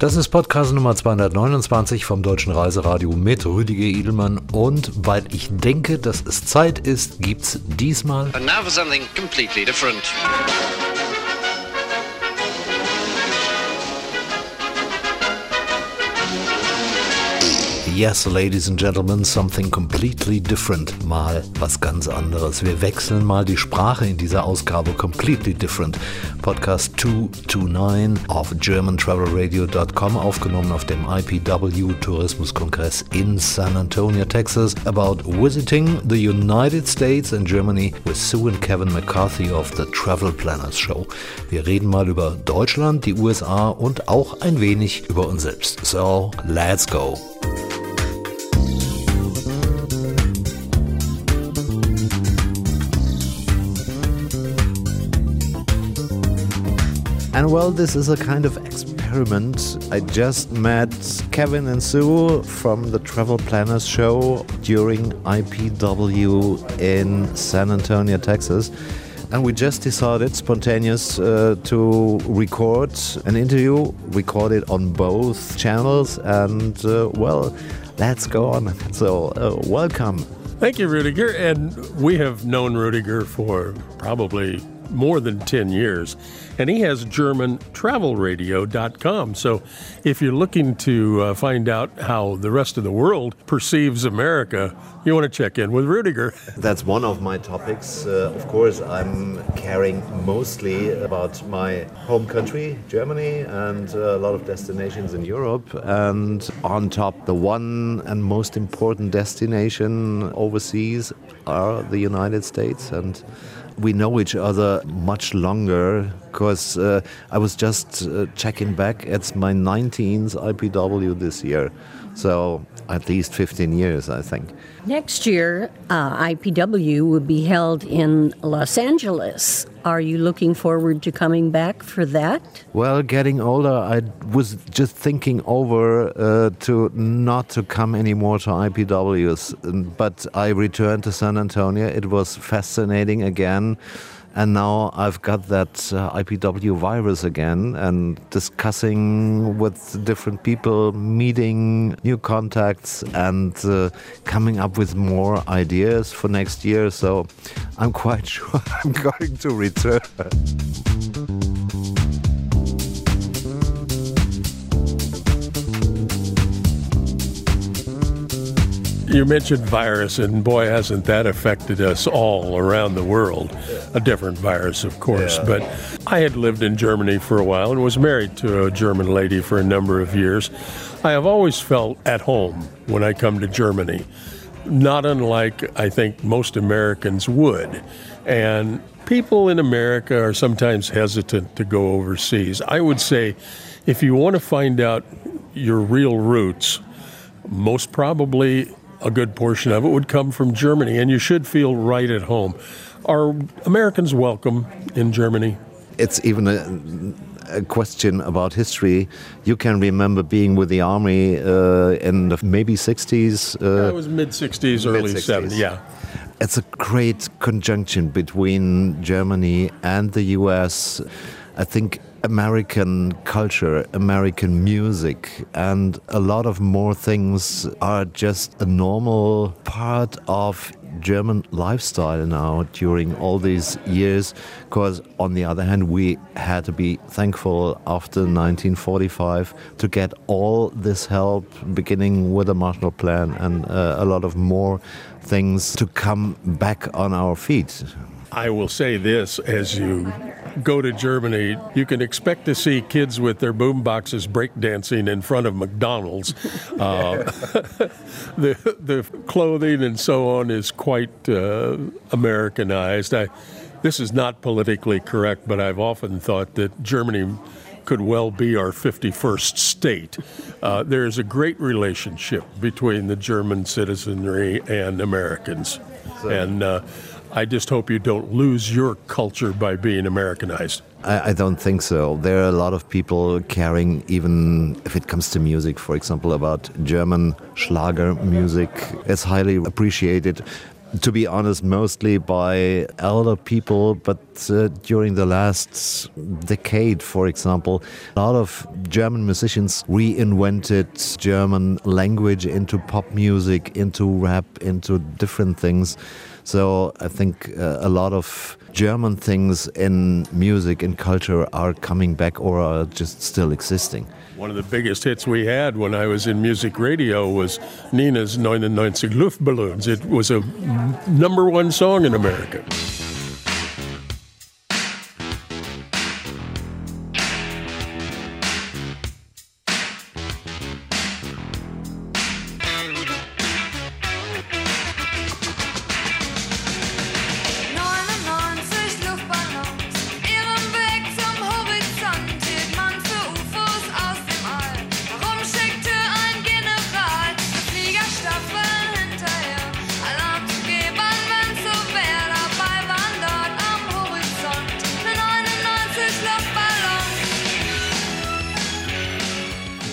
Das ist Podcast Nummer 229 vom Deutschen Reiseradio mit Rüdiger Edelmann. Und weil ich denke, dass es Zeit ist, gibt's diesmal. And now for something completely different. Yes, ladies and gentlemen, something completely different. Mal was ganz anderes. Wir wechseln mal die Sprache in dieser Ausgabe completely different. Podcast 229 auf germantravelradio.com aufgenommen auf dem IPW Tourismuskongress in San Antonio, Texas about visiting the United States and Germany with Sue and Kevin McCarthy of the Travel Planners Show. Wir reden mal über Deutschland, die USA und auch ein wenig über uns selbst. So, let's go. And well, this is a kind of experiment. I just met Kevin and Sue from the Travel Planners Show during IPW in San Antonio, Texas. And we just decided, spontaneous, uh, to record an interview, record it on both channels, and uh, well, let's go on. So, uh, welcome. Thank you, Rudiger. And we have known Rudiger for probably more than 10 years. And he has GermanTravelRadio.com. So if you're looking to uh, find out how the rest of the world perceives America, you want to check in with Rudiger. That's one of my topics. Uh, of course, I'm caring mostly about my home country, Germany, and a lot of destinations in Europe. And on top, the one and most important destination overseas are the United States. And we know each other much longer because uh, I was just uh, checking back. It's my 19th IPW this year. So at least 15 years, I think. Next year, uh, IPW will be held in Los Angeles. Are you looking forward to coming back for that? Well, getting older, I was just thinking over uh, to not to come anymore to IPWs, but I returned to San Antonio. It was fascinating again. And now I've got that uh, IPW virus again and discussing with different people, meeting new contacts, and uh, coming up with more ideas for next year. So I'm quite sure I'm going to return. You mentioned virus, and boy, hasn't that affected us all around the world. A different virus, of course. Yeah. But I had lived in Germany for a while and was married to a German lady for a number of years. I have always felt at home when I come to Germany, not unlike I think most Americans would. And people in America are sometimes hesitant to go overseas. I would say if you want to find out your real roots, most probably a good portion of it would come from Germany, and you should feel right at home. Are Americans welcome in Germany? It's even a, a question about history. You can remember being with the army uh, in the maybe 60s. Uh, it was mid 60s, early 70s, yeah. It's a great conjunction between Germany and the US. I think American culture, American music, and a lot of more things are just a normal part of German lifestyle now during all these years. Because, on the other hand, we had to be thankful after 1945 to get all this help, beginning with the Marshall Plan and uh, a lot of more things to come back on our feet. I will say this as you go to Germany, you can expect to see kids with their boom boxes breakdancing in front of McDonald's. Uh, the, the clothing and so on is quite uh, Americanized. I, this is not politically correct, but I've often thought that Germany could well be our 51st state. Uh, there is a great relationship between the German citizenry and Americans. So. And uh, I just hope you don't lose your culture by being Americanized. I, I, don't think so. There are a lot of people caring, even if it comes to music, for example, about German Schlager music. It's highly appreciated. to be honest, mostly by elder people. But uh, during the last decade, for example, a lot of German musicians reinvented German language into pop music, into rap, into different things. So I think uh, a lot of German things in music and culture are coming back or are just still existing. One of the biggest hits we had when I was in music radio was Nena's 99 Luftballons. It was a number one song in America.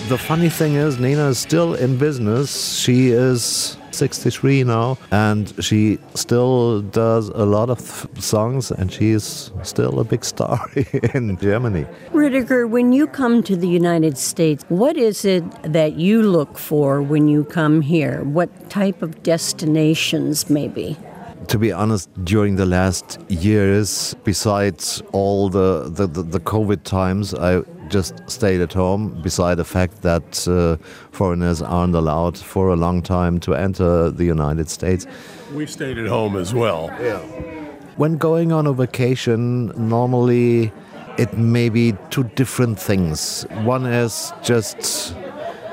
The funny thing is, Nena is still in business. She is 63 now, and she still does a lot of songs, and she's still a big star in Germany. Rüdiger, when you come to the United States, what is it that you look for when you come here? What type of destinations, maybe? to be honest, during the last years, besides all the, the, the, the COVID times, I just stayed at home, beside the fact that uh, foreigners aren't allowed for a long time to enter the United States. We stayed at home as well. Yeah. When going on a vacation, normally it may be two different things. One is just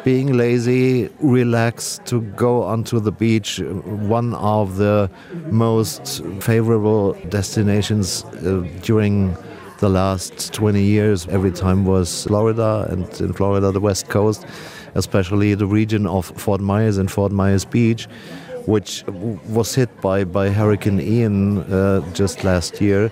being lazy, relax, to go onto the beach. One of the most favorable destinations uh, during the last 20 years, every time was Florida, and in Florida, the West Coast, especially the region of Fort Myers and Fort Myers Beach, which was hit by, by Hurricane Ian uh, just last year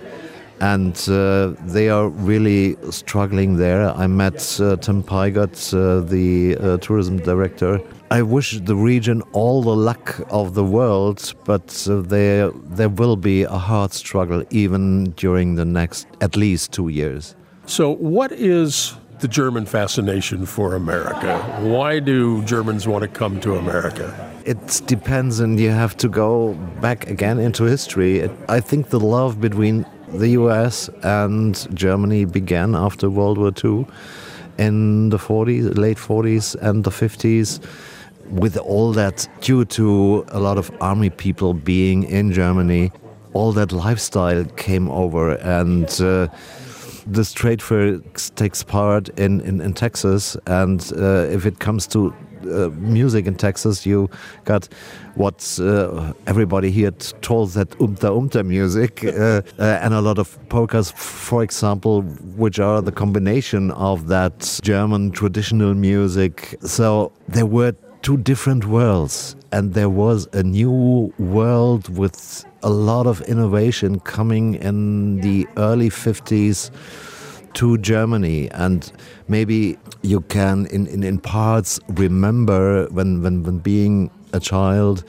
and uh, they are really struggling there. I met uh, Tim Pigott, uh, the uh, tourism director. I wish the region all the luck of the world, but uh, there there will be a hard struggle even during the next at least two years. So, what is the German fascination for America? Why do Germans want to come to America? It depends, and you have to go back again into history. I think the love between the US and Germany began after World War II in the 40s, late 40s and the 50s. With all that, due to a lot of army people being in Germany, all that lifestyle came over, and uh, this trade fair takes part in, in, in Texas. And uh, if it comes to uh, music in Texas, you got what uh, everybody here told that umta umta music, uh, uh, and a lot of polkas, for example, which are the combination of that German traditional music. So there were two different worlds, and there was a new world with a lot of innovation coming in the early 50s to Germany. And maybe you can, in, in, in parts, remember when, when, when being a child,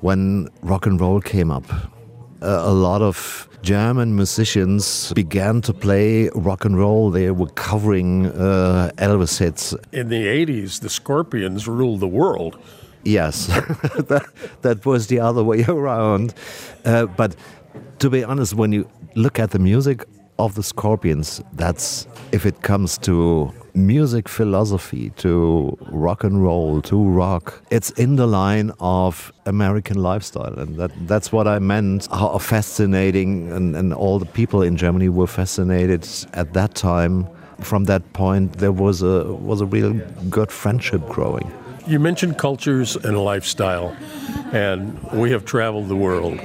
when rock and roll came up. Uh, a lot of German musicians began to play rock and roll. They were covering uh, Elvis hits. In the 80s, the Scorpions ruled the world. Yes, that, that was the other way around. Uh, but to be honest, when you look at the music of the Scorpions, that's if it comes to music philosophy, to rock and roll, to rock, it's in the line of American lifestyle. And that, that's what I meant, how fascinating, and, and all the people in Germany were fascinated at that time. From that point, there was a, was a real good friendship growing. You mentioned cultures and lifestyle, and we have traveled the world.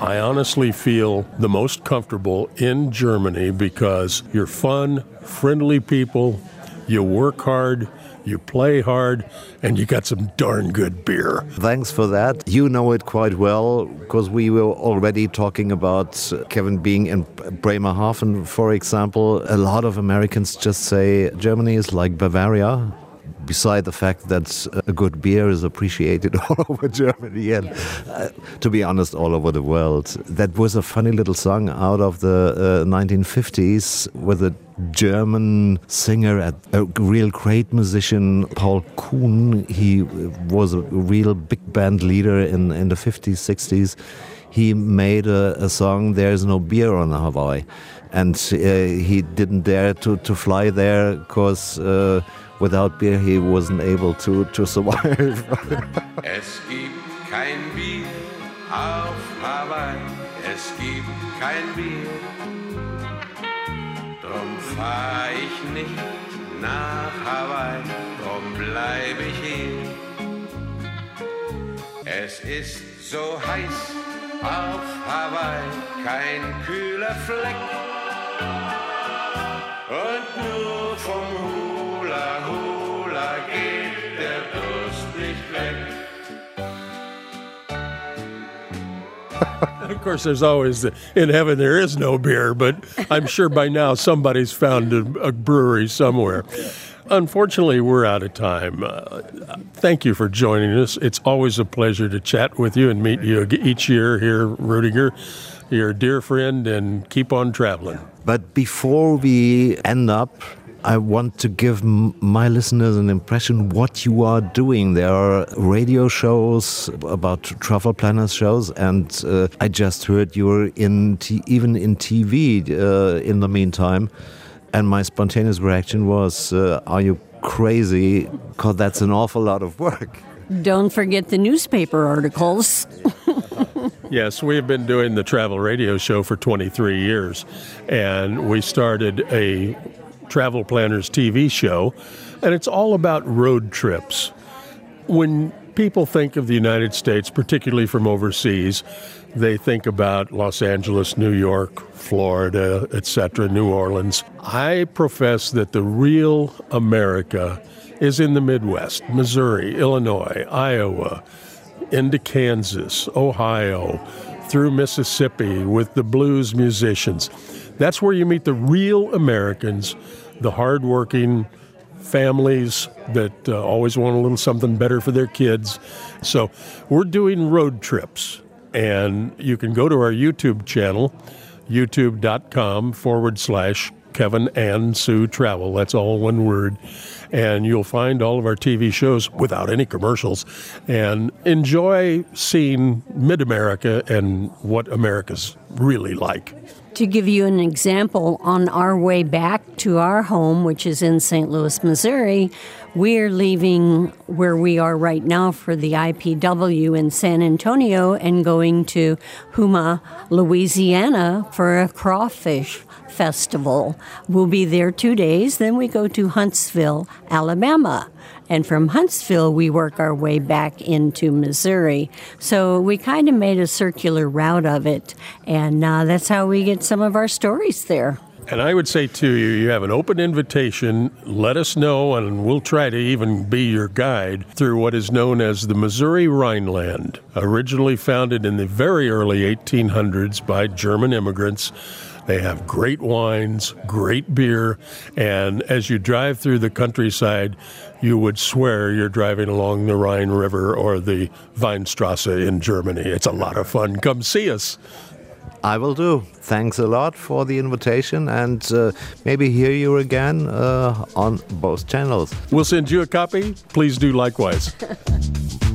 I honestly feel the most comfortable in Germany because you're fun, friendly people, you work hard, you play hard, and you got some darn good beer. Thanks for that. You know it quite well because we were already talking about uh, Kevin being in Bremerhaven, for example. A lot of Americans just say Germany is like Bavaria beside the fact that a good beer is appreciated all over Germany and, uh, to be honest, all over the world. That was a funny little song out of the uh, 1950s with a German singer, a real great musician, Paul Kuhn. He was a real big band leader in, in the 50s, 60s. He made a, a song, There's No Beer on Hawaii. And uh, he didn't dare to, to fly there because uh, without beer he wasn't able to, to survive. es gibt kein Bier auf Hawaii, es gibt kein Bier. Drum fahr ich nicht nach Hawaii, drum bleib ich hier. Es ist so heiß auf Hawaii, kein kühler Fleck. of course, there's always in heaven there is no beer, but I'm sure by now somebody's found a, a brewery somewhere. Unfortunately, we're out of time. Uh, thank you for joining us. It's always a pleasure to chat with you and meet you each year here, Rudiger. You're a dear friend, and keep on traveling. But before we end up, I want to give my listeners an impression what you are doing. There are radio shows about travel planners shows, and uh, I just heard you're in even in TV uh, in the meantime. And my spontaneous reaction was, uh, "Are you crazy? Because that's an awful lot of work." Don't forget the newspaper articles. yes, we have been doing the travel radio show for 23 years, and we started a Travel Planners TV show, and it's all about road trips. When people think of the United States, particularly from overseas, they think about Los Angeles, New York, Florida, etc., New Orleans. I profess that the real America is in the Midwest Missouri, Illinois, Iowa, into Kansas, Ohio, through Mississippi with the blues musicians. That's where you meet the real Americans, the hardworking families that uh, always want a little something better for their kids. So we're doing road trips, and you can go to our YouTube channel, youtube.com forward slash Kevin and Sue Travel. That's all one word. And you'll find all of our TV shows without any commercials and enjoy seeing mid America and what America's really like. To give you an example, on our way back to our home, which is in St. Louis, Missouri, we're leaving where we are right now for the IPW in San Antonio and going to Houma, Louisiana for a crawfish festival. We'll be there two days, then we go to Huntsville, Alabama. And from Huntsville, we work our way back into Missouri. So we kind of made a circular route of it. And uh, that's how we get some of our stories there. And I would say to you, you have an open invitation. Let us know, and we'll try to even be your guide through what is known as the Missouri Rhineland, originally founded in the very early 1800s by German immigrants. They have great wines, great beer, and as you drive through the countryside, you would swear you're driving along the Rhine River or the Weinstrasse in Germany. It's a lot of fun. Come see us. I will do. Thanks a lot for the invitation and uh, maybe hear you again uh, on both channels. We'll send you a copy. Please do likewise.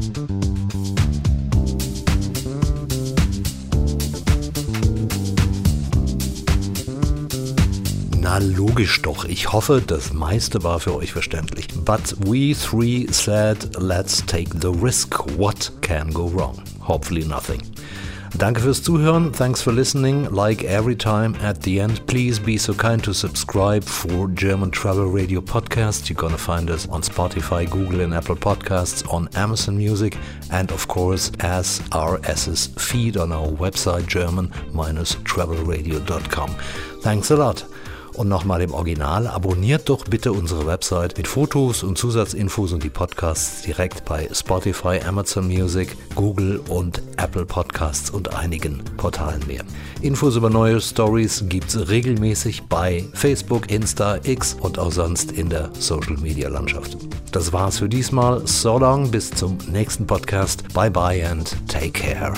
Na logisch doch. Ich hoffe, das meiste war für euch verständlich. But we three said, let's take the risk. What can go wrong? Hopefully nothing. Danke fürs Zuhören. Thanks for listening. Like every time at the end, please be so kind to subscribe for German Travel Radio Podcast. You're gonna find us on Spotify, Google, and Apple Podcasts, on Amazon Music, and of course as RSS feed on our website, german-travelradio.com. Thanks a lot. Und nochmal im Original, abonniert doch bitte unsere Website mit Fotos und Zusatzinfos und die Podcasts direkt bei Spotify, Amazon Music, Google und Apple Podcasts und einigen Portalen mehr. Infos über neue Stories gibt's regelmäßig bei Facebook, Insta, X und auch sonst in der Social Media Landschaft. Das war's für diesmal. So long, bis zum nächsten Podcast. Bye bye and take care.